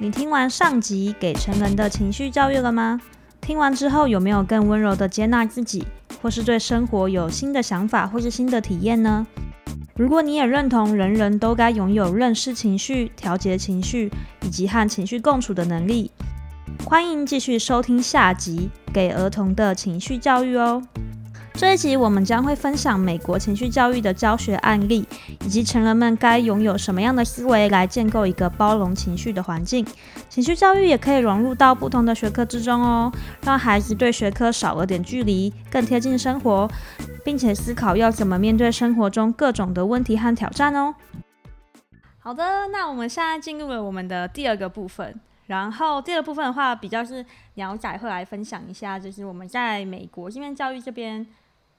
你听完上集给成人的情绪教育了吗？听完之后有没有更温柔的接纳自己，或是对生活有新的想法或是新的体验呢？如果你也认同人人都该拥有认识情绪、调节情绪以及和情绪共处的能力，欢迎继续收听下集给儿童的情绪教育哦。这一集我们将会分享美国情绪教育的教学案例，以及成人们该拥有什么样的思维来建构一个包容情绪的环境。情绪教育也可以融入到不同的学科之中哦，让孩子对学科少了点距离，更贴近生活，并且思考要怎么面对生活中各种的问题和挑战哦。好的，那我们现在进入了我们的第二个部分，然后第二部分的话，比较是鸟仔会来分享一下，就是我们在美国这边教育这边。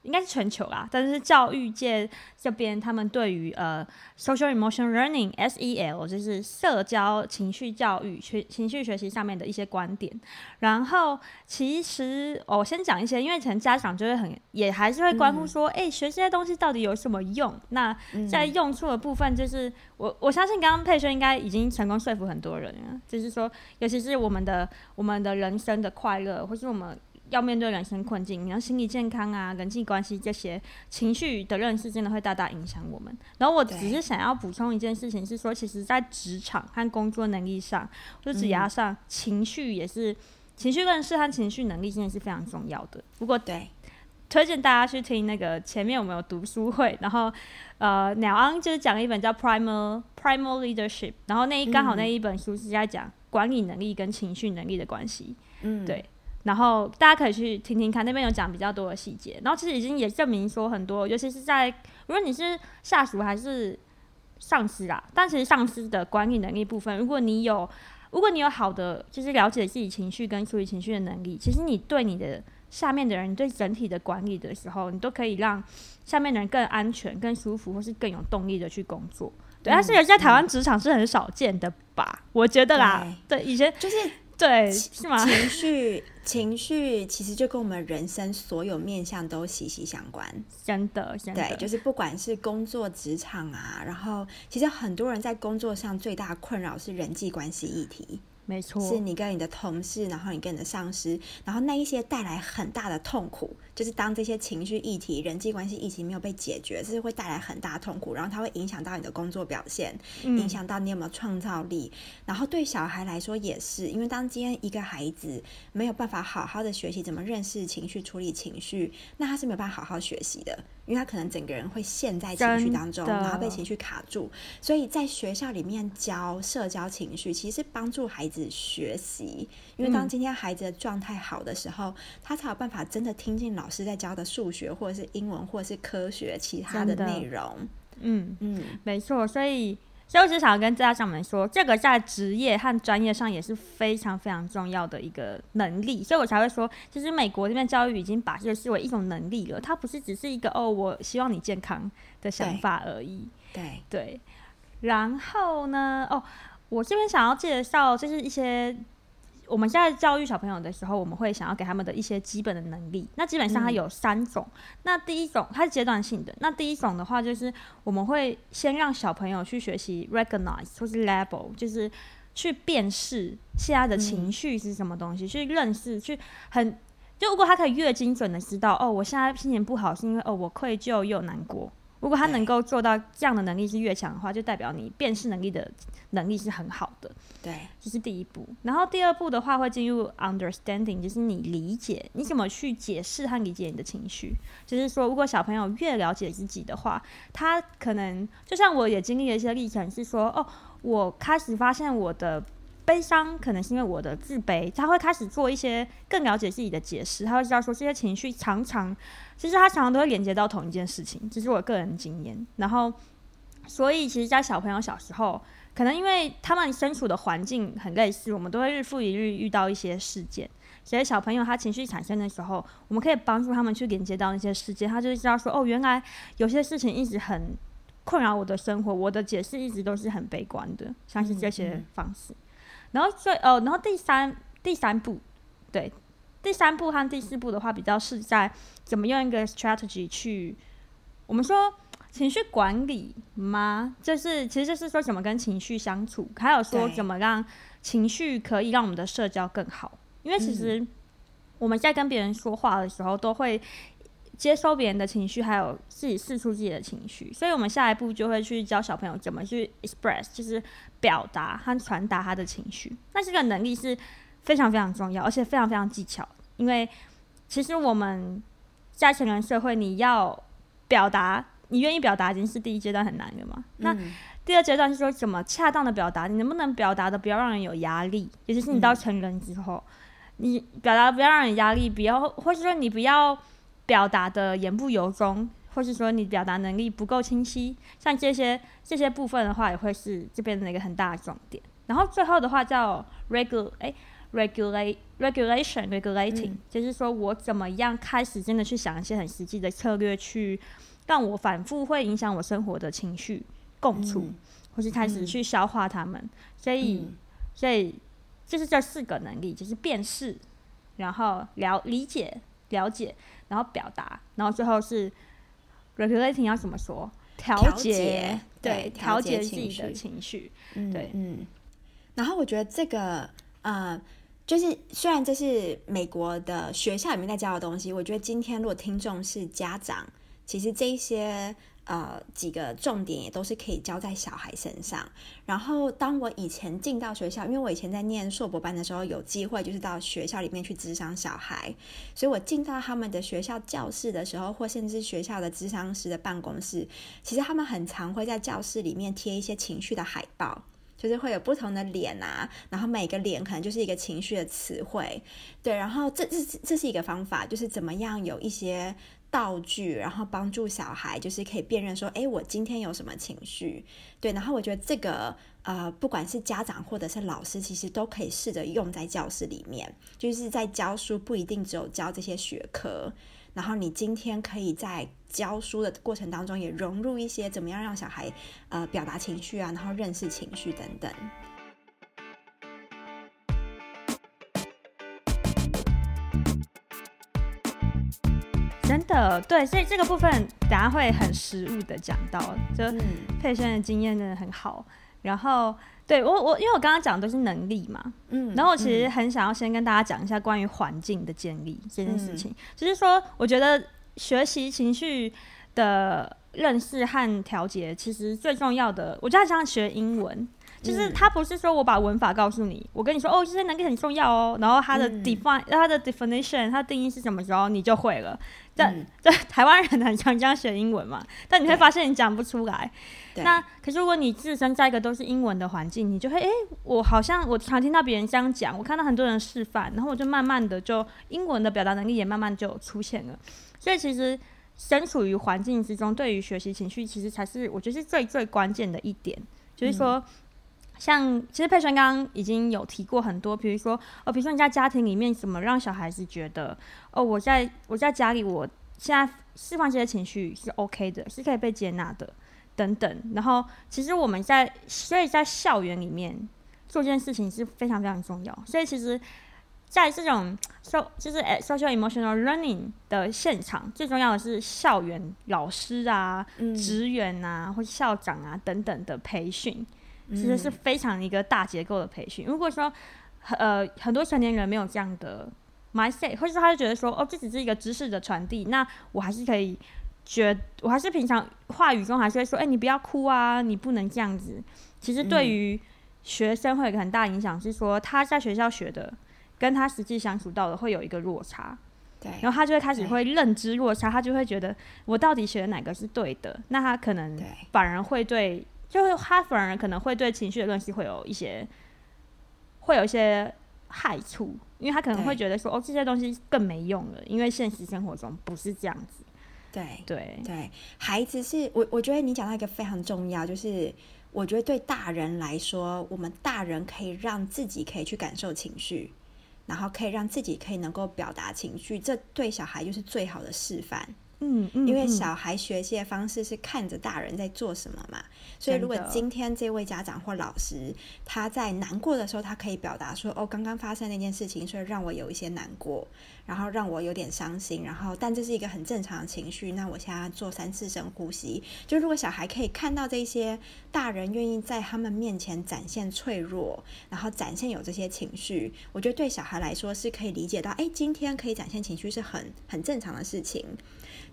应该是全球啦，但是教育界这边他们对于呃 social emotion learning SEL 就是社交情绪教育学情绪学习上面的一些观点。然后其实、哦、我先讲一些，因为可能家长就会很也还是会关乎说，哎、嗯欸，学这些东西到底有什么用？那在用处的部分，就是我我相信刚刚佩萱应该已经成功说服很多人了，就是说，尤其是我们的我们的人生的快乐，或是我们。要面对人生困境，然后心理健康啊、人际关系这些情绪的认识，真的会大大影响我们。然后我只是想要补充一件事情，是说，其实，在职场和工作能力上，或者职涯上，情绪也是情绪认识和情绪能力，真的是非常重要的。不过，对，推荐大家去听那个前面我们有读书会，然后呃，鸟昂就是讲了一本叫《Primal Primal Leadership》，然后那一刚好那一本书是在讲管理能力跟情绪能力的关系。嗯，对。然后大家可以去听听看，那边有讲比较多的细节。然后其实已经也证明说很多，尤其是在无论你是下属还是上司啦，但其实上司的管理能力部分，如果你有如果你有好的就是了解自己情绪跟处理情绪的能力，其实你对你的下面的人，对整体的管理的时候，你都可以让下面的人更安全、更舒服，或是更有动力的去工作。对，嗯、但是在台湾职场是很少见的吧？嗯、我觉得啦，对，对以前就是。对，是吗？情绪，情绪其实就跟我们人生所有面向都息息相关。真的，真的。对，就是不管是工作职场啊，然后其实很多人在工作上最大的困扰是人际关系议题。没错，是你跟你的同事，然后你跟你的上司，然后那一些带来很大的痛苦，就是当这些情绪议题、人际关系议题没有被解决，这是会带来很大痛苦，然后它会影响到你的工作表现，嗯、影响到你有没有创造力。然后对小孩来说也是，因为当今天一个孩子没有办法好好的学习怎么认识情绪、处理情绪，那他是没有办法好好学习的。因为他可能整个人会陷在情绪当中，然后被情绪卡住，所以在学校里面教社交情绪，其实帮助孩子学习。因为当今天孩子的状态好的时候，嗯、他才有办法真的听进老师在教的数学，或者是英文，或者是科学其他的内容。嗯嗯，没错，所以。所以我只想要跟家长们说，这个在职业和专业上也是非常非常重要的一个能力，所以我才会说，其实美国这边教育已经把这个视为一种能力了，它不是只是一个哦，我希望你健康的想法而已。对对。然后呢，哦，我这边想要介绍就是一些。我们现在教育小朋友的时候，我们会想要给他们的一些基本的能力。那基本上它有三种。嗯、那第一种它是阶段性的。那第一种的话，就是我们会先让小朋友去学习 recognize 或是 label，就是去辨识现在的情绪是什么东西，嗯、去认识，去很就如果他可以越精准的知道，哦，我现在心情不好是因为哦我愧疚又难过。如果他能够做到这样的能力是越强的话，就代表你辨识能力的能力是很好的。对，这是第一步。然后第二步的话会进入 understanding，就是你理解，你怎么去解释和理解你的情绪。就是说，如果小朋友越了解自己的话，他可能就像我也经历了一些历程，是说，哦，我开始发现我的。悲伤可能是因为我的自卑，他会开始做一些更了解自己的解释，他会知道说这些情绪常常，其实他常常都会连接到同一件事情，这是我个人经验。然后，所以其实，在小朋友小时候，可能因为他们身处的环境很类似，我们都会日复一日遇到一些事件，所以小朋友他情绪产生的时候，我们可以帮助他们去连接到那些事件，他就会知道说，哦，原来有些事情一直很困扰我的生活，我的解释一直都是很悲观的，像是这些方式。嗯嗯然后最呃，然后第三第三步，对，第三步和第四步的话，比较是在怎么用一个 strategy 去，我们说情绪管理吗？就是其实就是说怎么跟情绪相处，还有说怎么让情绪可以让我们的社交更好。因为其实我们在跟别人说话的时候，都会接收别人的情绪，还有自己释出自己的情绪。所以我们下一步就会去教小朋友怎么去 express，就是表达和传达他的情绪。那这个能力是非常非常重要，而且非常非常技巧。因为其实我们在成人社会，你要表达，你愿意表达已经是第一阶段很难的嘛。那第二阶段是说怎么恰当的表达，你能不能表达的不要让人有压力？尤其是你到成人之后，你表达不要让人压力，不要，或是说你不要表达的言不由衷，或是说你表达能力不够清晰，像这些这些部分的话，也会是这边的一个很大的重点。然后最后的话叫 regulate，哎，regulate regulation regulating，、嗯、就是说我怎么样开始真的去想一些很实际的策略去。让我反复会影响我生活的情绪共处，嗯、或是开始去消化他们，嗯、所以，嗯、所以就是这四个能力，就是辨识，然后了理解、了解，然后表达，然后最后是 regulating 要怎么说？调节，对，调节自己的情绪，对，嗯。然后我觉得这个，呃，就是虽然这是美国的学校里面在教的东西，我觉得今天如果听众是家长。其实这一些呃几个重点也都是可以教在小孩身上。然后当我以前进到学校，因为我以前在念硕博班的时候，有机会就是到学校里面去咨商小孩，所以我进到他们的学校教室的时候，或甚至学校的咨商师的办公室，其实他们很常会在教室里面贴一些情绪的海报，就是会有不同的脸啊，然后每个脸可能就是一个情绪的词汇，对，然后这这这是一个方法，就是怎么样有一些。道具，然后帮助小孩，就是可以辨认说，诶，我今天有什么情绪？对，然后我觉得这个，呃，不管是家长或者是老师，其实都可以试着用在教室里面，就是在教书不一定只有教这些学科，然后你今天可以在教书的过程当中也融入一些怎么样让小孩，呃，表达情绪啊，然后认识情绪等等。真的对，所以这个部分等下会很实务的讲到，就佩轩的经验真的很好。然后对我我，因为我刚刚讲的都是能力嘛，嗯，然后我其实很想要先跟大家讲一下关于环境的建立这件事情，就是说我觉得学习情绪的认识和调节，其实最重要的，我觉得像学英文。就是他不是说我把文法告诉你，我跟你说哦，这些能力很重要哦，然后它的 define、嗯、它的 definition，它的定义是什么时候你就会了。但对、嗯、台湾人很常这样学英文嘛，但你会发现你讲不出来。那可是如果你自身在一个都是英文的环境，你就会哎、欸，我好像我常听到别人这样讲，我看到很多人示范，然后我就慢慢的就英文的表达能力也慢慢就出现了。所以其实身处于环境之中，对于学习情绪，其实才是我觉得是最最关键的一点，就是说。像其实佩璇刚刚已经有提过很多，比如说哦，比如说你在家庭里面怎么让小孩子觉得哦，我在我在家里，我现在释放这些情绪是 OK 的，是可以被接纳的等等。然后其实我们在所以在校园里面做这件事情是非常非常重要。所以其实在这种 so 就是 social emotional learning 的现场，最重要的是校园老师啊、职员啊或校长啊等等的培训。其实是非常一个大结构的培训。如果说，呃，很多成年人没有这样的 mindset，或是他就觉得说，哦，这只是一个知识的传递，那我还是可以觉，我还是平常话语中还是会说，哎，你不要哭啊，你不能这样子。其实对于学生会有一个很大影响，是说他在学校学的，跟他实际相处到的会有一个落差。对。然后他就会开始会认知落差，他就会觉得我到底学的哪个是对的？那他可能反而会对。就是他反而可能会对情绪的东西会有一些，会有一些害处，因为他可能会觉得说，哦，这些东西更没用了，因为现实生活中不是这样子。对对对，孩子是我，我觉得你讲到一个非常重要，就是我觉得对大人来说，我们大人可以让自己可以去感受情绪，然后可以让自己可以能够表达情绪，这对小孩就是最好的示范。嗯，嗯，因为小孩学习的方式是看着大人在做什么嘛，所以如果今天这位家长或老师他在难过的时候，他可以表达说：“哦，刚刚发生那件事情，所以让我有一些难过，然后让我有点伤心，然后但这是一个很正常的情绪。那我现在做三次深呼吸。就如果小孩可以看到这些大人愿意在他们面前展现脆弱，然后展现有这些情绪，我觉得对小孩来说是可以理解到，哎，今天可以展现情绪是很很正常的事情。”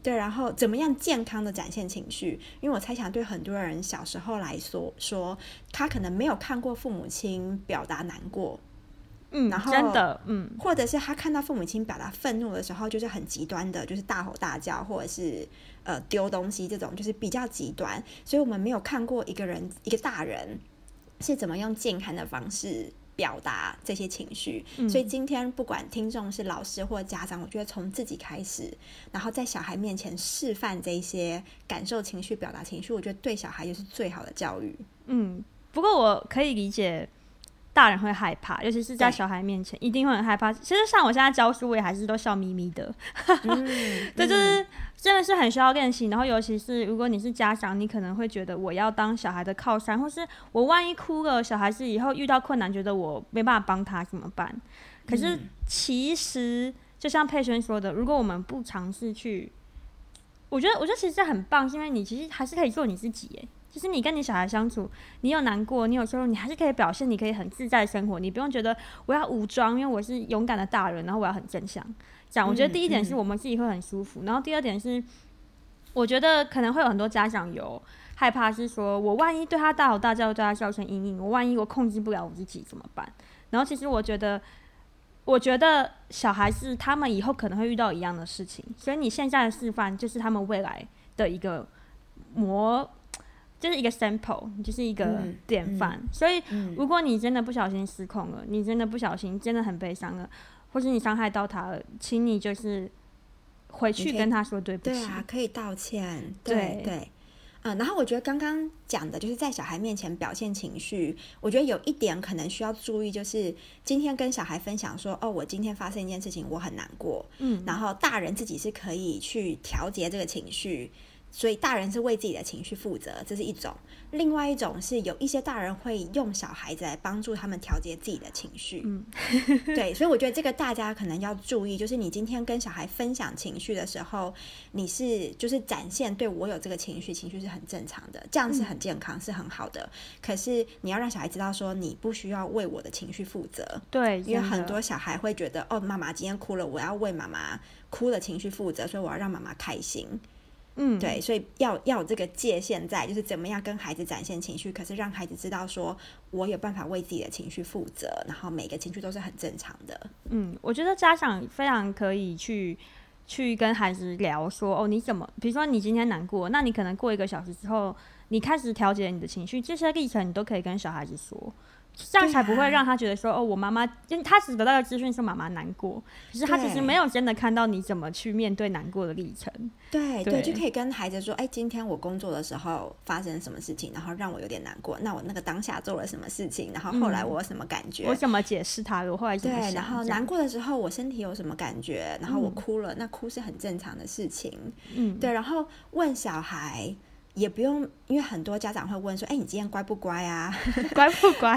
对，然后怎么样健康的展现情绪？因为我猜想，对很多人小时候来说，说他可能没有看过父母亲表达难过，嗯，然后真的，嗯，或者是他看到父母亲表达愤怒的时候，就是很极端的，就是大吼大叫，或者是呃丢东西这种，就是比较极端。所以我们没有看过一个人，一个大人是怎么用健康的方式。表达这些情绪，嗯，所以今天不管听众是老师或家长，我觉得从自己开始，然后在小孩面前示范这些感受情绪、表达情绪，我觉得对小孩就是最好的教育。嗯，不过我可以理解。大人会害怕，尤其是在小孩面前，一定会很害怕。其实像我现在教书，我也还是都笑眯眯的。嗯、对，就是真的是很需要练习。然后，尤其是如果你是家长，你可能会觉得我要当小孩的靠山，或是我万一哭了，小孩子以后遇到困难，觉得我没办法帮他怎么办？可是其实就像佩轩说的，如果我们不尝试去，我觉得，我觉得其实很棒，是因为你其实还是可以做你自己耶。其实你跟你小孩相处，你有难过，你有时候你还是可以表现，你可以很自在生活，你不用觉得我要武装，因为我是勇敢的大人，然后我要很正向。这样，我觉得第一点是我们自己会很舒服，嗯嗯、然后第二点是，我觉得可能会有很多家长有害怕，是说我万一对他大吼大叫，对他造成阴影，我万一我控制不了我自己怎么办？然后其实我觉得，我觉得小孩子他们以后可能会遇到一样的事情，所以你现在的示范就是他们未来的一个模。就是一个 sample，就是一个典范。所以，如果你真的不小心失控了，你真的不小心，真的很悲伤了，或是你伤害到他了，请你就是回去跟他说对不起。对啊，可以道歉。对对，嗯。然后我觉得刚刚讲的就是在小孩面前表现情绪，我觉得有一点可能需要注意，就是今天跟小孩分享说，哦，我今天发生一件事情，我很难过。嗯。然后大人自己是可以去调节这个情绪。所以大人是为自己的情绪负责，这是一种；另外一种是有一些大人会用小孩子来帮助他们调节自己的情绪。嗯，对，所以我觉得这个大家可能要注意，就是你今天跟小孩分享情绪的时候，你是就是展现对我有这个情绪，情绪是很正常的，这样是很健康，嗯、是很好的。可是你要让小孩知道说，你不需要为我的情绪负责。对，因为很多小孩会觉得，哦，妈妈今天哭了，我要为妈妈哭的情绪负责，所以我要让妈妈开心。嗯，对，所以要要有这个界限在，就是怎么样跟孩子展现情绪，可是让孩子知道说，我有办法为自己的情绪负责，然后每个情绪都是很正常的。嗯，我觉得家长非常可以去去跟孩子聊说，哦，你怎么，比如说你今天难过，那你可能过一个小时之后，你开始调节你的情绪，这些历程你都可以跟小孩子说。这样才不会让他觉得说、啊、哦，我妈妈，因为他只得到的资讯是妈妈难过，可是他其实没有真的看到你怎么去面对难过的历程。对对，对，就可以跟孩子说，哎，今天我工作的时候发生什么事情，然后让我有点难过。那我那个当下做了什么事情，然后后来我有什么感觉？嗯、我怎么解释他？我后来对，然后难过的时候我身体有什么感觉？然后我哭了，嗯、那哭是很正常的事情。嗯，对，然后问小孩。也不用，因为很多家长会问说：“哎、欸，你今天乖不乖啊？乖不乖？”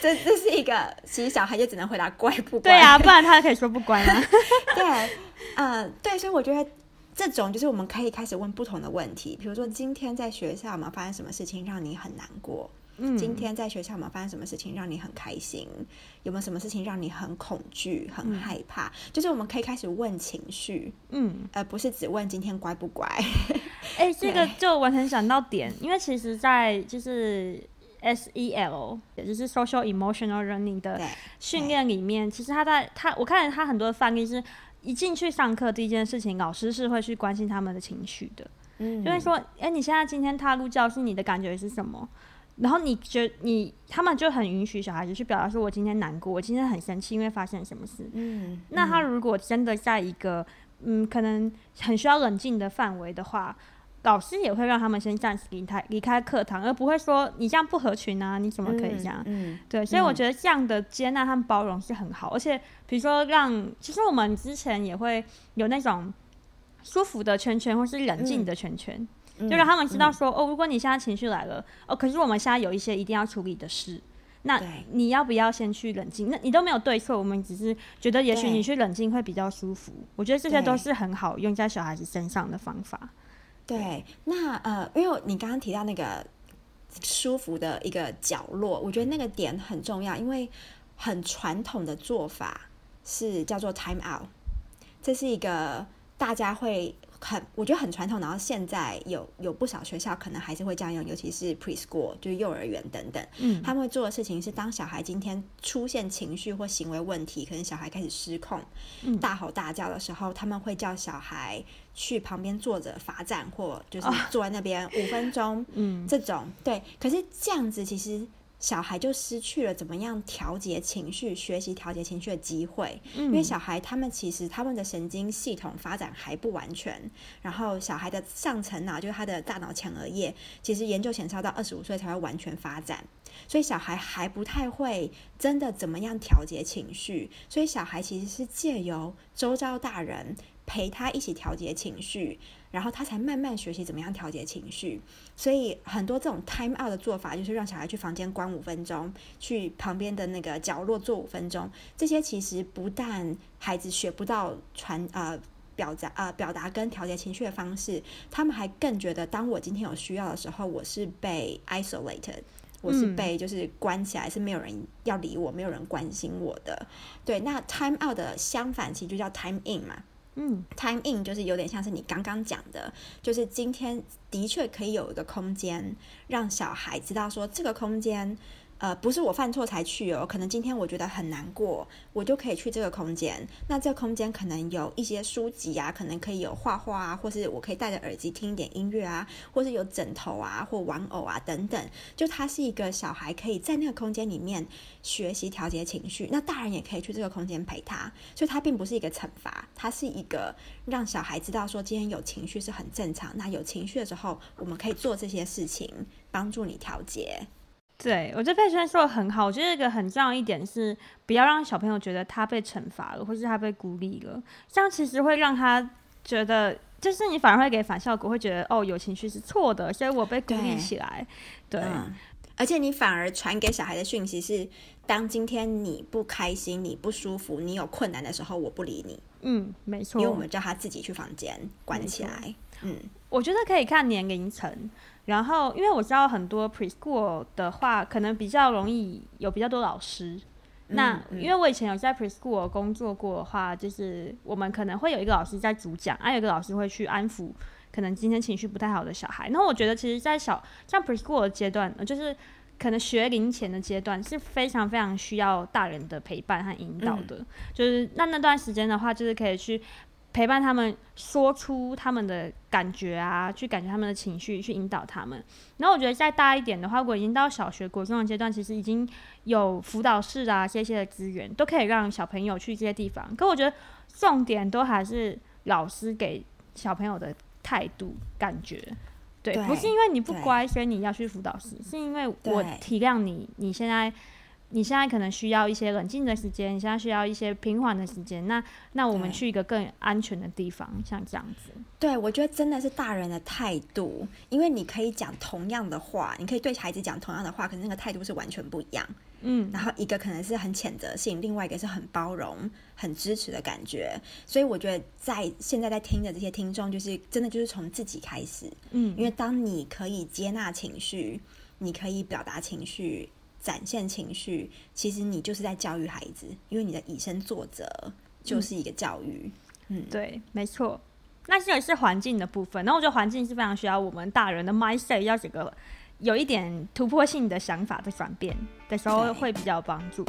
这这是一个，其实小孩就只能回答乖不乖。对啊，不然他可以说不乖吗？对，呃，对，所以我觉得这种就是我们可以开始问不同的问题，比如说今天在学校有没有发生什么事情让你很难过？嗯，今天在学校有没有发生什么事情让你很开心？有没有什么事情让你很恐惧、很害怕？嗯、就是我们可以开始问情绪，嗯，而不是只问今天乖不乖。哎、欸，这个就完全想到点，因为其实，在就是 SEL，也就是 Social Emotional Learning 的训练里面，其实他在他我看他很多的范例是，一进去上课第一件事情，老师是会去关心他们的情绪的，嗯，就会说，哎、欸，你现在今天踏入教室，你的感觉是什么？然后你觉你他们就很允许小孩子去表达说，我今天难过，我今天很生气，因为发生什么事。嗯，那他如果真的在一个嗯可能很需要冷静的范围的话，老师也会让他们先暂时离开离开课堂，而不会说你这样不合群啊，你怎么可以这样？嗯，嗯对，所以我觉得这样的接纳和包容是很好，而且比如说让其实我们之前也会有那种。舒服的圈圈，或是冷静的圈圈，嗯、就让他们知道说，嗯、哦，如果你现在情绪来了，哦，可是我们现在有一些一定要处理的事，那你要不要先去冷静？那你都没有对错，我们只是觉得也许你去冷静会比较舒服。我觉得这些都是很好用在小孩子身上的方法。对，那呃，因为你刚刚提到那个舒服的一个角落，我觉得那个点很重要，因为很传统的做法是叫做 time out，这是一个大家会。很，我觉得很传统。然后现在有有不少学校可能还是会这样用，尤其是 preschool，就是幼儿园等等。嗯，他们会做的事情是，当小孩今天出现情绪或行为问题，可能小孩开始失控，大吼大叫的时候，他们会叫小孩去旁边坐着罚站，或就是坐在那边五分钟。嗯，这种对。可是这样子其实。小孩就失去了怎么样调节情绪、学习调节情绪的机会，嗯，因为小孩他们其实他们的神经系统发展还不完全，然后小孩的上层脑就是他的大脑前额叶，其实研究显示要到二十五岁才会完全发展，所以小孩还不太会真的怎么样调节情绪，所以小孩其实是借由周遭大人陪他一起调节情绪。然后他才慢慢学习怎么样调节情绪，所以很多这种 time out 的做法，就是让小孩去房间关五分钟，去旁边的那个角落坐五分钟。这些其实不但孩子学不到传呃表达呃表达跟调节情绪的方式，他们还更觉得，当我今天有需要的时候，我是被 isolated，我是被就是关起来，嗯、是没有人要理我，没有人关心我的。对，那 time out 的相反其实就叫 time in 嘛。嗯，time in 就是有点像是你刚刚讲的，就是今天的确可以有一个空间，让小孩知道说这个空间。呃，不是我犯错才去哦，可能今天我觉得很难过，我就可以去这个空间。那这个空间可能有一些书籍啊，可能可以有画画啊，或是我可以戴着耳机听一点音乐啊，或是有枕头啊，或玩偶啊等等。就它是一个小孩可以在那个空间里面学习调节情绪，那大人也可以去这个空间陪他。所以它并不是一个惩罚，它是一个让小孩知道说今天有情绪是很正常。那有情绪的时候，我们可以做这些事情，帮助你调节。对，我觉得佩轩说的很好。我觉得一个很重要一点是，不要让小朋友觉得他被惩罚了，或是他被孤立了。这样其实会让他觉得，就是你反而会给反效果，会觉得哦，有情绪是错的，所以我被孤立起来。对，对嗯，而且你反而传给小孩的讯息是：当今天你不开心、你不舒服、你有困难的时候，我不理你。嗯，没错。因为我们叫他自己去房间关起来。嗯，我觉得可以看年龄层。然后，因为我知道很多 preschool 的话，可能比较容易有比较多老师。嗯、那因为我以前有在 preschool 工作过的话，就是我们可能会有一个老师在主讲，还有一个老师会去安抚可能今天情绪不太好的小孩。然后我觉得，其实，在小像 preschool 的阶段，就是可能学龄前的阶段，是非常非常需要大人的陪伴和引导的。嗯、就是那那段时间的话，就是可以去。陪伴他们说出他们的感觉啊，去感觉他们的情绪，去引导他们。然后我觉得再大一点的话，如果已经到小学、国中的阶段，其实已经有辅导室啊这些的资源，都可以让小朋友去这些地方。可我觉得重点都还是老师给小朋友的态度、感觉。对，对不是因为你不乖，所以你要去辅导室，是因为我体谅你，你现在。你现在可能需要一些冷静的时间，你现在需要一些平缓的时间。那那我们去一个更安全的地方，像这样子。对，我觉得真的是大人的态度，因为你可以讲同样的话，你可以对孩子讲同样的话，可是那个态度是完全不一样。嗯，然后一个可能是很谴责性，另外一个是很包容、很支持的感觉。所以我觉得在现在在听的这些听众，就是真的就是从自己开始。嗯，因为当你可以接纳情绪，你可以表达情绪。展现情绪，其实你就是在教育孩子，因为你的以身作则就是一个教育。嗯，嗯对，没错。那这也是环境的部分，然后我觉得环境是非常需要我们大人的 mindset 要这个有一点突破性的想法的转变的时候，会比较有帮助。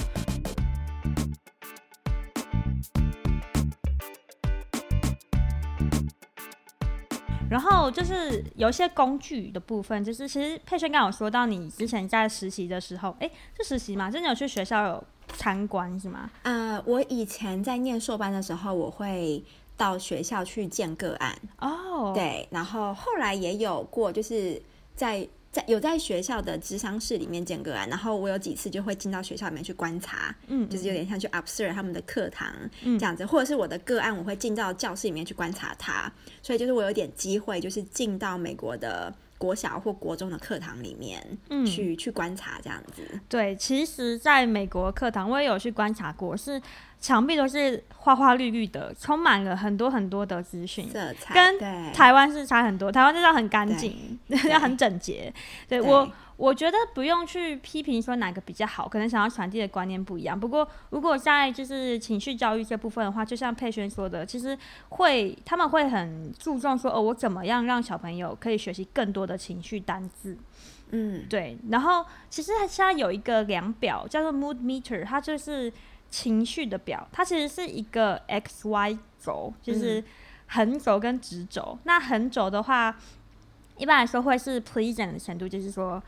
然后就是有一些工具的部分，就是其实佩轩刚刚有说到，你之前在实习的时候，哎，是实习吗？真的有去学校有参观是吗？呃，我以前在念硕班的时候，我会到学校去见个案哦，对，然后后来也有过，就是在在有在学校的智商室里面见个案，然后我有几次就会进到学校里面去观察，嗯，就是有点像去 observe 他们的课堂，嗯，这样子，或者是我的个案，我会进到教室里面去观察他，所以就是我有点机会，就是进到美国的国小或国中的课堂里面，嗯，去去观察这样子。对，其实在美国课堂，我也有去观察过，是。墙壁都是花花绿绿的，充满了很多很多的资讯，色彩跟台湾是差很多。台湾就是要很干净，要很整洁。对，对我，我觉得不用去批评说哪个比较好，可能想要传递的观念不一样。不过，如果在就是情绪教育这部分的话，就像佩轩说的，其实会他们会很注重说，哦，我怎么样让小朋友可以学习更多的情绪单字。嗯，对。然后，其实它现在有一个量表叫做 Mood Meter，它就是。情绪的表，它其实是一个 X Y 轴，就是横轴跟直轴。嗯、那横轴的话，一般来说会是 pleasant 的程度，就是说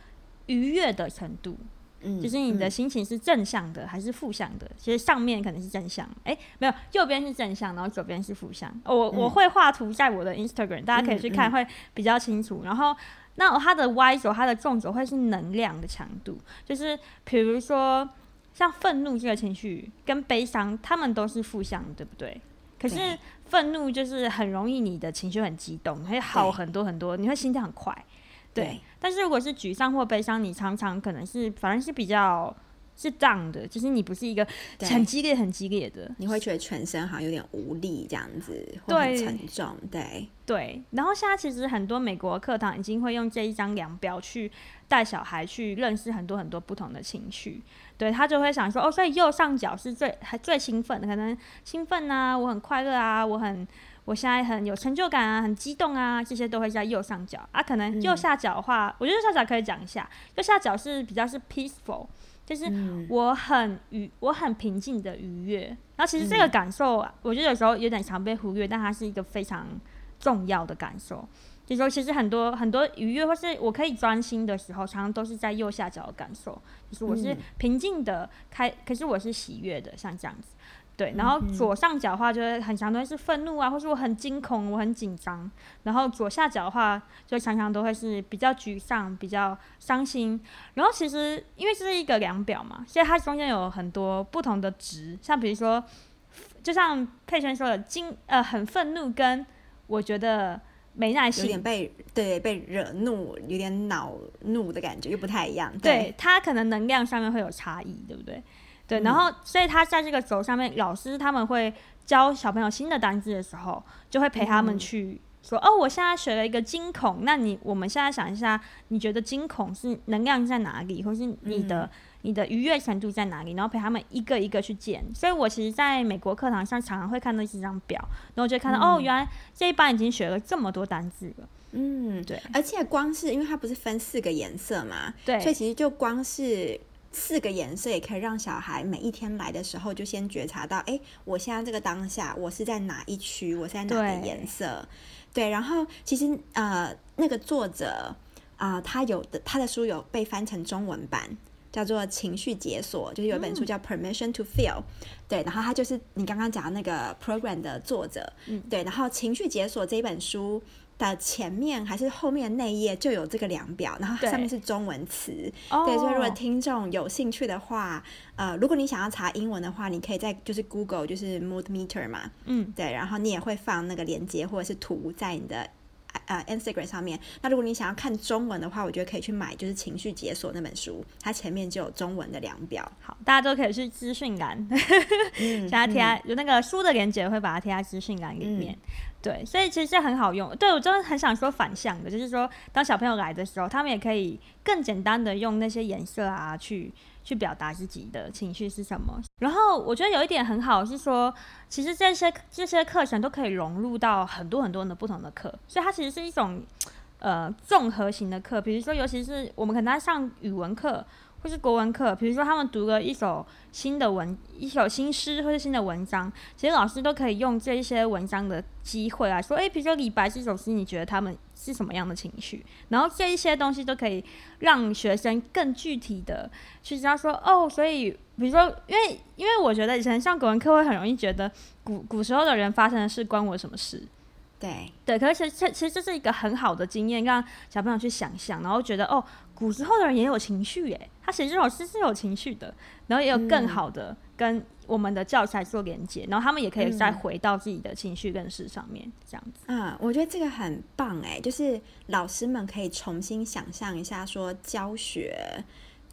愉悦的程度。嗯，就是你的心情是正向的还是负向的？其实上面可能是正向，哎、欸，没有，右边是正向，然后左边是负向。我、嗯、我会画图在我的 Instagram，大家可以去看，会比较清楚。嗯嗯、然后，那它的 Y 轴，它的纵轴会是能量的强度，就是比如说。像愤怒这个情绪跟悲伤，他们都是负向，对不对？可是愤怒就是很容易你的情绪很激动，会好很多很多，你会心跳很快，对。但是如果是沮丧或悲伤，你常常可能是反正是比较。是这样的，就是你不是一个很激烈、很激烈的，你会觉得全身好像有点无力，这样子，会很沉重，对对，对。然后现在其实很多美国课堂已经会用这一张量表去带小孩去认识很多很多不同的情绪，对，他就会想说，哦，所以右上角是最还最兴奋的，可能兴奋啊，我很快乐啊，我很我现在很有成就感啊，很激动啊，这些都会在右上角啊。可能右下角的话，嗯、我觉得右下角可以讲一下，右下角是比较是 peaceful。就是我很愉，我很平静的愉悦。然后其实这个感受，啊，我觉得有时候有点常被忽略，但它是一个非常重要的感受。就是说，其实很多很多愉悦，或是我可以专心的时候，常常都是在右下角的感受。就是我是平静的开，可是我是喜悦的，像这样子。对，然后左上角的话，就会很常都是愤怒啊，或是我很惊恐，我很紧张。然后左下角的话，就常常都会是比较沮丧、比较伤心。然后其实因为这是一个量表嘛，所以它中间有很多不同的值，像比如说，就像佩轩说的，惊呃很愤怒，跟我觉得没耐心，有点被对被惹怒，有点恼怒的感觉，又不太一样。对，对它可能能量上面会有差异，对不对？对，然后所以他在这个轴上面，老师他们会教小朋友新的单字的时候，就会陪他们去说：“嗯、哦，我现在学了一个惊恐，那你我们现在想一下，你觉得惊恐是能量在哪里，或是你的、嗯、你的愉悦程度在哪里？然后陪他们一个一个去见。所以我其实在美国课堂上常常会看到这张表，然后就看到、嗯、哦，原来这一班已经学了这么多单字了。嗯，对，而且光是因为它不是分四个颜色嘛，对，所以其实就光是。四个颜色也可以让小孩每一天来的时候就先觉察到，哎，我现在这个当下我是在哪一区，我是在哪个颜色？对，对，然后其实呃，那个作者啊、呃，他有的他的书有被翻成中文版，叫做《情绪解锁》，就是有一本书叫《Permission to Feel》，对，然后他就是你刚刚讲的那个 program 的作者，嗯，对，然后《情绪解锁》这一本书。的前面还是后面那一页就有这个量表，然后上面是中文词。对，对，所以如果听众有兴趣的话，呃，如果你想要查英文的话，你可以在就是 Google 就是 Mood Meter 嘛，嗯，对，然后你也会放那个链接或者是图在你的呃 Instagram 上面。那如果你想要看中文的话，我觉得可以去买就是情绪解锁那本书，它前面就有中文的量表。好，大家都可以去资讯栏，嗯，把它贴在有那个书的链接，会把它贴在资讯栏里面。嗯对，所以其实很好用。对，我真的很想说反向的，就是说，当小朋友来的时候，他们也可以更简单的用那些颜色啊，去去表达自己的情绪是什么。然后我觉得有一点很好是说，其实这些这些课程都可以融入到很多很多的不同的课，所以它其实是一种呃综合型的课。比如说，尤其是我们可能在上语文课。或是国文课，比如说他们读了一首新的文，一首新诗或是新的文章，其实老师都可以用这一些文章的机会来说，诶，比如说李白这首诗，你觉得他们是什么样的情绪？然后这一些东西都可以让学生更具体的去知道说，哦，所以比如说，因为因为我觉得以前上国文课会很容易觉得古古时候的人发生的事关我什么事？对对，可是其实其实这是一个很好的经验，让小朋友去想象，然后觉得哦，古时候的人也有情绪耶，他写这首诗是有情绪的，然后也有更好的跟我们的教材做连接，嗯、然后他们也可以再回到自己的情绪跟事上面，这样子。嗯，我觉得这个很棒哎，就是老师们可以重新想象一下，说教学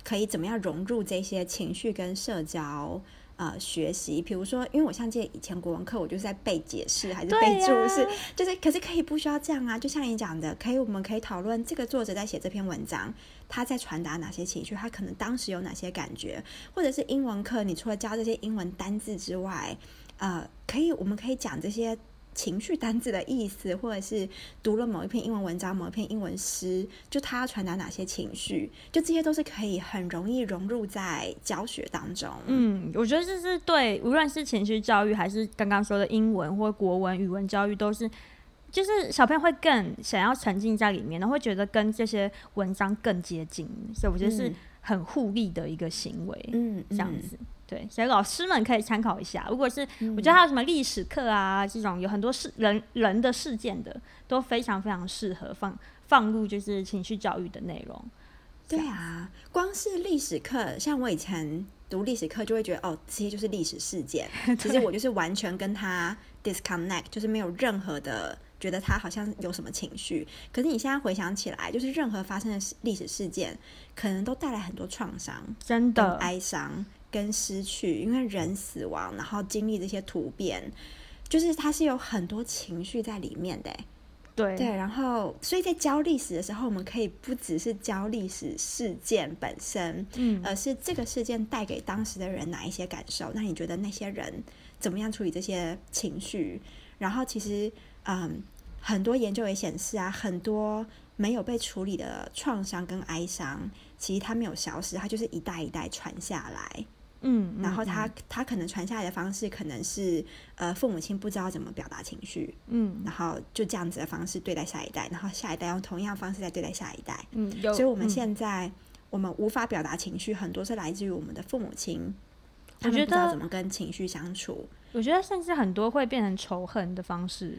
可以怎么样融入这些情绪跟社交。呃，学习，比如说，因为我像记得以前国文课，我就是在背解释还是背注释，啊、就是，可是可以不需要这样啊。就像你讲的，可以，我们可以讨论这个作者在写这篇文章，他在传达哪些情绪，他可能当时有哪些感觉，或者是英文课，你除了教这些英文单字之外，呃，可以，我们可以讲这些。情绪单字的意思，或者是读了某一篇英文文章、某一篇英文诗，就他要传达哪些情绪，就这些都是可以很容易融入在教学当中。嗯，我觉得这是对，无论是情绪教育，还是刚刚说的英文或国文、语文教育，都是，就是小朋友会更想要沉浸在里面，然后会觉得跟这些文章更接近，所以我觉得是很互利的一个行为。嗯，这样子。嗯对，所以老师们可以参考一下。如果是，嗯、我觉得还有什么历史课啊，这种有很多事人人的事件的，都非常非常适合放放入就是情绪教育的内容。对啊，光是历史课，像我以前读历史课就会觉得，哦，这些就是历史事件。其实我就是完全跟他 disconnect，就是没有任何的觉得他好像有什么情绪。可是你现在回想起来，就是任何发生的历史事件，可能都带来很多创伤，真的哀伤。跟失去，因为人死亡，然后经历这些突变，就是它是有很多情绪在里面的。对对，然后所以在教历史的时候，我们可以不只是教历史事件本身，嗯，而是这个事件带给当时的人哪一些感受？那你觉得那些人怎么样处理这些情绪？然后其实，嗯，很多研究也显示啊，很多没有被处理的创伤跟哀伤，其实它没有消失，它就是一代一代传下来。嗯，然后他他可能传下来的方式可能是，呃，父母亲不知道怎么表达情绪，嗯，然后就这样子的方式对待下一代，然后下一代用同样方式再对待下一代，嗯，所以我们现在、嗯、我们无法表达情绪，很多是来自于我们的父母亲，他们不知道怎么跟情绪相处。我觉得甚至很多会变成仇恨的方式，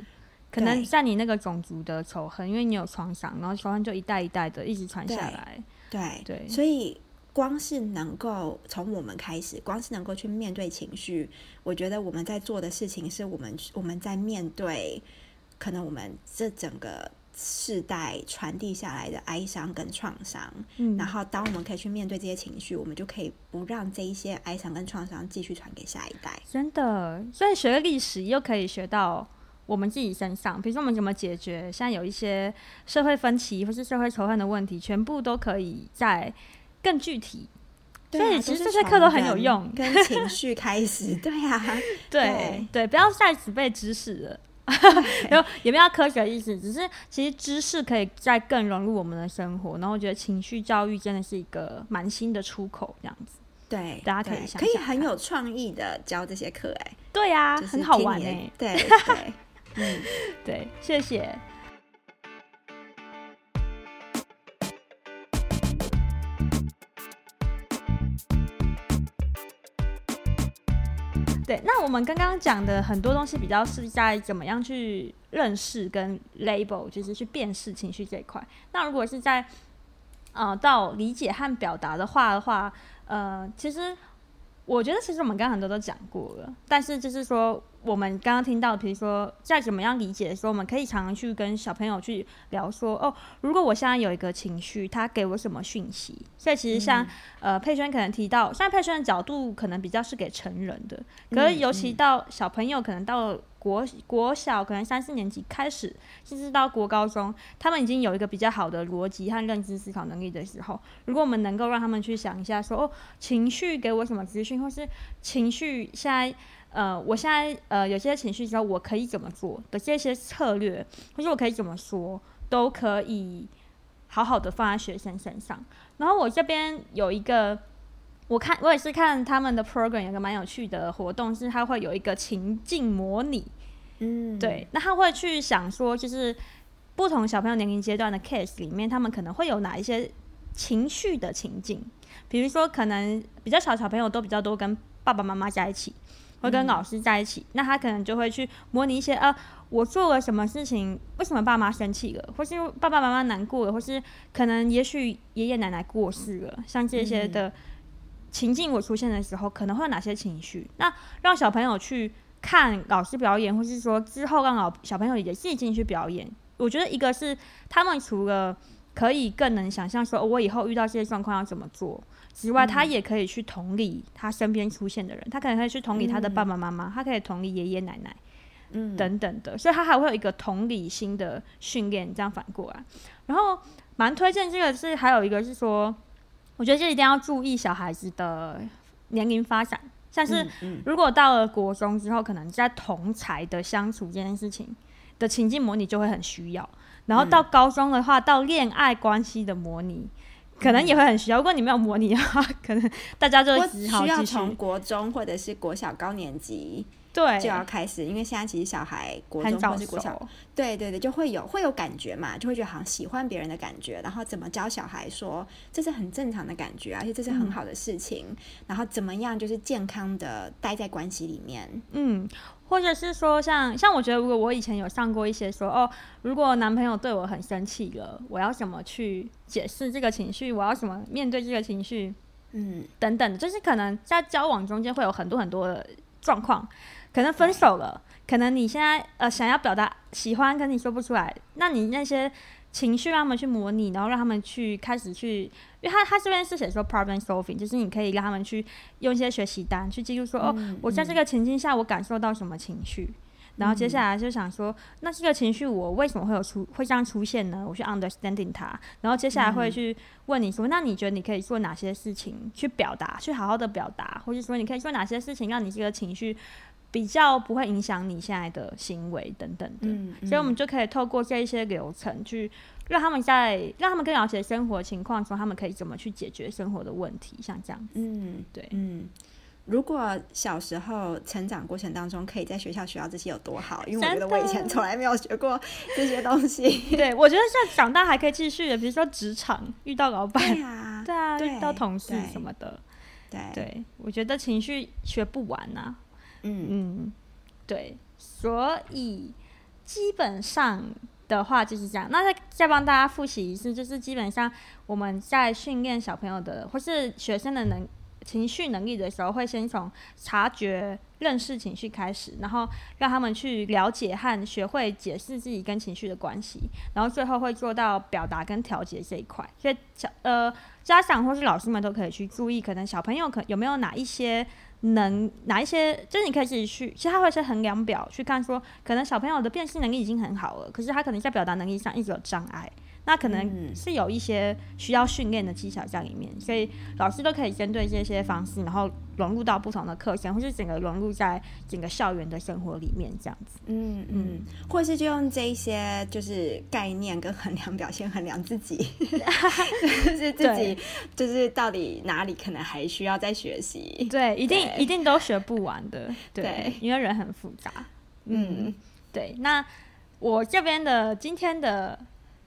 可能像你那个种族的仇恨，因为你有创伤，然后仇恨就一代一代的一直传下来，对对，对，所以。光是能够从我们开始，光是能够去面对情绪，我觉得我们在做的事情是我们我们在面对可能我们这整个世代传递下来的哀伤跟创伤。嗯，然后当我们可以去面对这些情绪，我们就可以不让这一些哀伤跟创伤继续传给下一代。真的，所以学历史又可以学到我们自己身上，比如说我们怎么解决像有一些社会分歧或是社会仇恨的问题，全部都可以在。更具体，啊、所以其实这些课都很有用。跟情绪开始，对呀、啊，对对，不要再只背知识了，然后也不要科学意识，只是其实知识可以再更融入我们的生活。然后我觉得情绪教育真的是一个蛮新的出口，这样子。对，大家可以想，可以很有创意的教这些课，哎，对呀、啊，很好玩哎，对对，嗯，对，谢谢。对，那我们刚刚讲的很多东西，比较是在怎么样去认识跟 label，就是去辨识情绪这一块。那如果是在呃到理解和表达的话的话，呃，其实我觉得其实我们刚刚很多都讲过了，但是就是说。我们刚刚听到，比如说在怎么样理解的时候，我们可以常常去跟小朋友去聊说，哦，如果我现在有一个情绪，他给我什么讯息？所以其实像、嗯、呃佩轩可能提到，像佩轩的角度可能比较是给成人的，可是尤其到小朋友，可能到国国小，可能三四年级开始，甚至到国高中，他们已经有一个比较好的逻辑和认知思考能力的时候，如果我们能够让他们去想一下说，哦，情绪给我什么资讯，或是情绪现在。呃，我现在呃有些情绪之后，我可以怎么做的这些策略，或者我可以怎么说，都可以好好的放在学生身上。然后我这边有一个，我看我也是看他们的 program 有个蛮有趣的活动，是他会有一个情境模拟，嗯，对，那他会去想说，就是不同小朋友年龄阶段的 case 里面，他们可能会有哪一些情绪的情境，比如说可能比较小小朋友都比较多跟爸爸妈妈在一起。会跟老师在一起，嗯、那他可能就会去模拟一些呃，我做了什么事情，为什么爸妈生气了，或是爸爸妈妈难过了，或是可能也许爷爷奶奶过世了，像这些的情境我出现的时候，可能会有哪些情绪？那让小朋友去看老师表演，或是说之后让老小朋友也自己进去表演。我觉得一个是他们除了可以更能想象说，哦，我以后遇到这些状况要怎么做之外，他也可以去同理他身边出现的人，他可能可以去同理他的爸爸妈妈，他可以同理爷爷奶奶，嗯，等等的，所以他还会有一个同理心的训练，这样反过来。然后蛮推荐这个是还有一个是说，我觉得这一定要注意小孩子的年龄发展，像是如果到了国中之后，可能在同才的相处这件事情。的情境模拟就会很需要，然后到高中的话，嗯、到恋爱关系的模拟，可能也会很需要。如果你没有模拟的话，可能大家就只好继续从国中或者是国小高年级。对，就要开始，因为现在其实小孩国中或是国小，对对对，就会有会有感觉嘛，就会觉得好像喜欢别人的感觉，然后怎么教小孩说这是很正常的感觉，而且这是很好的事情，嗯、然后怎么样就是健康的待在关系里面，嗯，或者是说像像我觉得如果我以前有上过一些说哦，如果男朋友对我很生气了，我要怎么去解释这个情绪，我要怎么面对这个情绪，嗯，等等，就是可能在交往中间会有很多很多的状况。可能分手了，可能你现在呃想要表达喜欢，跟你说不出来，那你那些情绪让他们去模拟，然后让他们去开始去，因为他他这边是写说 problem solving，就是你可以让他们去用一些学习单去记录说，哦，我在这个情境下我感受到什么情绪，然后接下来就想说，那这个情绪我为什么会有出会这样出现呢？我去 understanding 它，然后接下来会去问你说，那你觉得你可以做哪些事情去表达，去好好的表达，或者说你可以做哪些事情让你这个情绪。比较不会影响你现在的行为等等的，嗯嗯、所以我们就可以透过这一些流程去让他们在让他们更了解生活情况，说他们可以怎么去解决生活的问题，像这样子。嗯，对，嗯，如果小时候成长过程当中可以在学校学到这些有多好，因为我觉得我以前从来没有学过这些东西。对，我觉得现在长大还可以继续的，比如说职场遇到老板，对啊，对啊，遇到同事什么的，对，对，对，我觉得情绪学不完啊。嗯嗯，对，所以基本上的话就是这样。那再再帮大家复习一次，就是基本上我们在训练小朋友的或是学生的能情绪能力的时候，会先从察觉、认识情绪开始，然后让他们去了解和学会解释自己跟情绪的关系，然后最后会做到表达跟调节这一块。所以小呃家长或是老师们都可以去注意，可能小朋友可有没有哪一些。能哪一些，就是你可以自己去，其实他会是衡量表去看说，可能小朋友的辨识能力已经很好了，可是他可能在表达能力上一直有障碍。那可能是有一些需要训练的技巧在里面，所以老师都可以针对这些方式，然后融入到不同的课程，或是整个融入在整个校园的生活里面，这样子。嗯嗯，或是就用这一些就是概念跟衡量表现衡量自己，就是自己就是到底哪里可能还需要再学习。对，一定一定都学不完的。对，因为人很复杂。嗯，对。那我这边的今天的。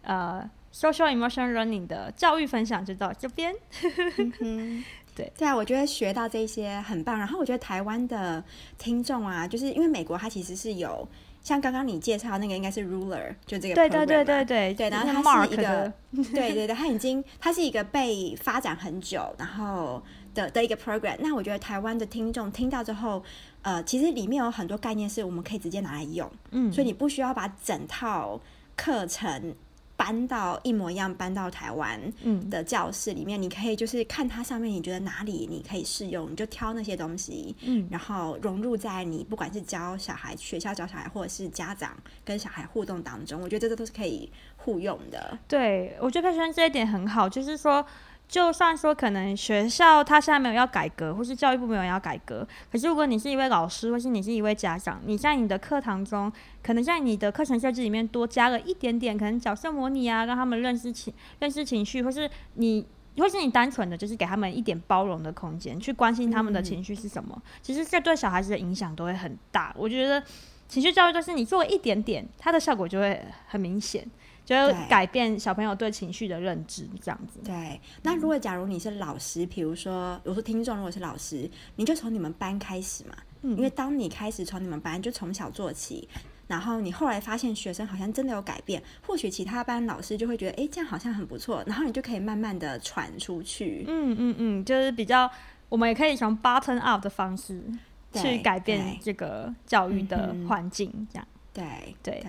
呃，social emotion learning 的教育分享就到这边。嗯、对对啊，我觉得学到这些很棒。然后我觉得台湾的听众啊，就是因为美国它其实是有像刚刚你介绍那个应该是 ruler，就这个对对对对对对，然后它是一个 对对对，它已经它是一个被发展很久然后的的一个 program。那我觉得台湾的听众听到之后，呃，其实里面有很多概念是我们可以直接拿来用，嗯，所以你不需要把整套课程。搬到一模一样，搬到台湾的教室里面，嗯、你可以就是看它上面，你觉得哪里你可以适用，你就挑那些东西，嗯，然后融入在你不管是教小孩、学校教小孩，或者是家长跟小孩互动当中，我觉得这都是可以互用的。对，我觉得佩轩这一点很好，就是说。就算说可能学校他现在没有要改革，或是教育部没有要改革，可是如果你是一位老师，或是你是一位家长，你在你的课堂中，可能在你的课程设置里面多加了一点点，可能角色模拟啊，让他们认识情认识情绪，或是你或是你单纯的就是给他们一点包容的空间，去关心他们的情绪是什么，嗯、其实这对小孩子的影响都会很大。我觉得情绪教育就是你做一点点，它的效果就会很明显。就改变小朋友对情绪的认知，这样子。对，那如果假如你是老师，比如说，我说听众如果是老师，你就从你们班开始嘛。嗯，因为当你开始从你们班就从小做起，然后你后来发现学生好像真的有改变，或许其他班老师就会觉得，哎，这样好像很不错，然后你就可以慢慢的传出去。嗯嗯嗯，就是比较，我们也可以从 button up 的方式去改变这个教育的环境，这样。对对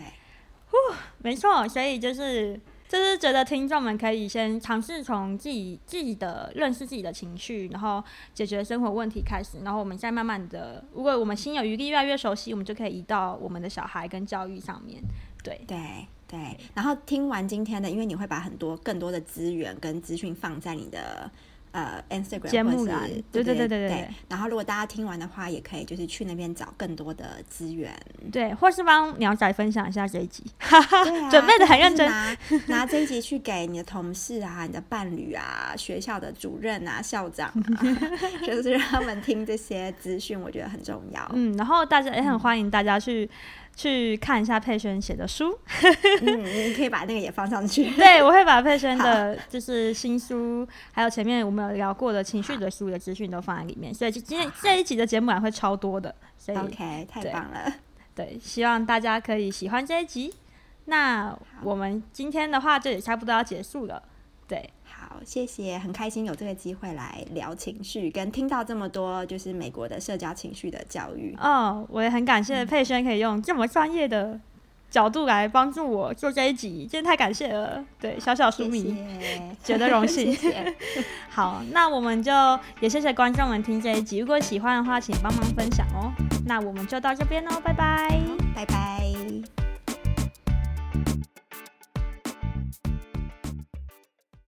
没错，所以就是。就是觉得听众们可以先尝试从自己自己的认识自己的情绪，然后解决生活问题开始，然后我们再慢慢的，如果我们心有余力，越来越熟悉，我们就可以移到我们的小孩跟教育上面。对对对。然后听完今天的，因为你会把很多更多的资源跟资讯放在你的。呃，Instagram 节目啦，对对对对。然后，如果大家听完的话，也可以就是去那边找更多的资源，对，或是帮鸟仔分享一下这一集，准备的很认真，拿拿这一集去给你的同事啊、你的伴侣啊、学校的主任啊、校长啊，就是让他们听这些资讯，我觉得很重要。嗯，然后大家也很欢迎大家去。去看一下佩轩写的书，嗯，你可以把那个也放上去。对，我会把佩轩的，就是新书，还有前面我们有聊过的情绪的书的资讯都放在里面，所以今天这一集的节目还会超多的。所以，OK，太棒了。对，希望大家可以喜欢这一集。那我们今天的话，这也差不多要结束了。对。好，谢谢，很开心有这个机会来聊情绪，跟听到这么多就是美国的社交情绪的教育。哦，我也很感谢佩轩可以用这么专业的角度来帮助我做这一集，真的太感谢了。对，小小书迷，觉得荣幸。谢谢。好，那我们就也谢谢观众们听这一集，如果喜欢的话，请帮忙分享哦。那我们就到这边喽，拜拜，拜拜。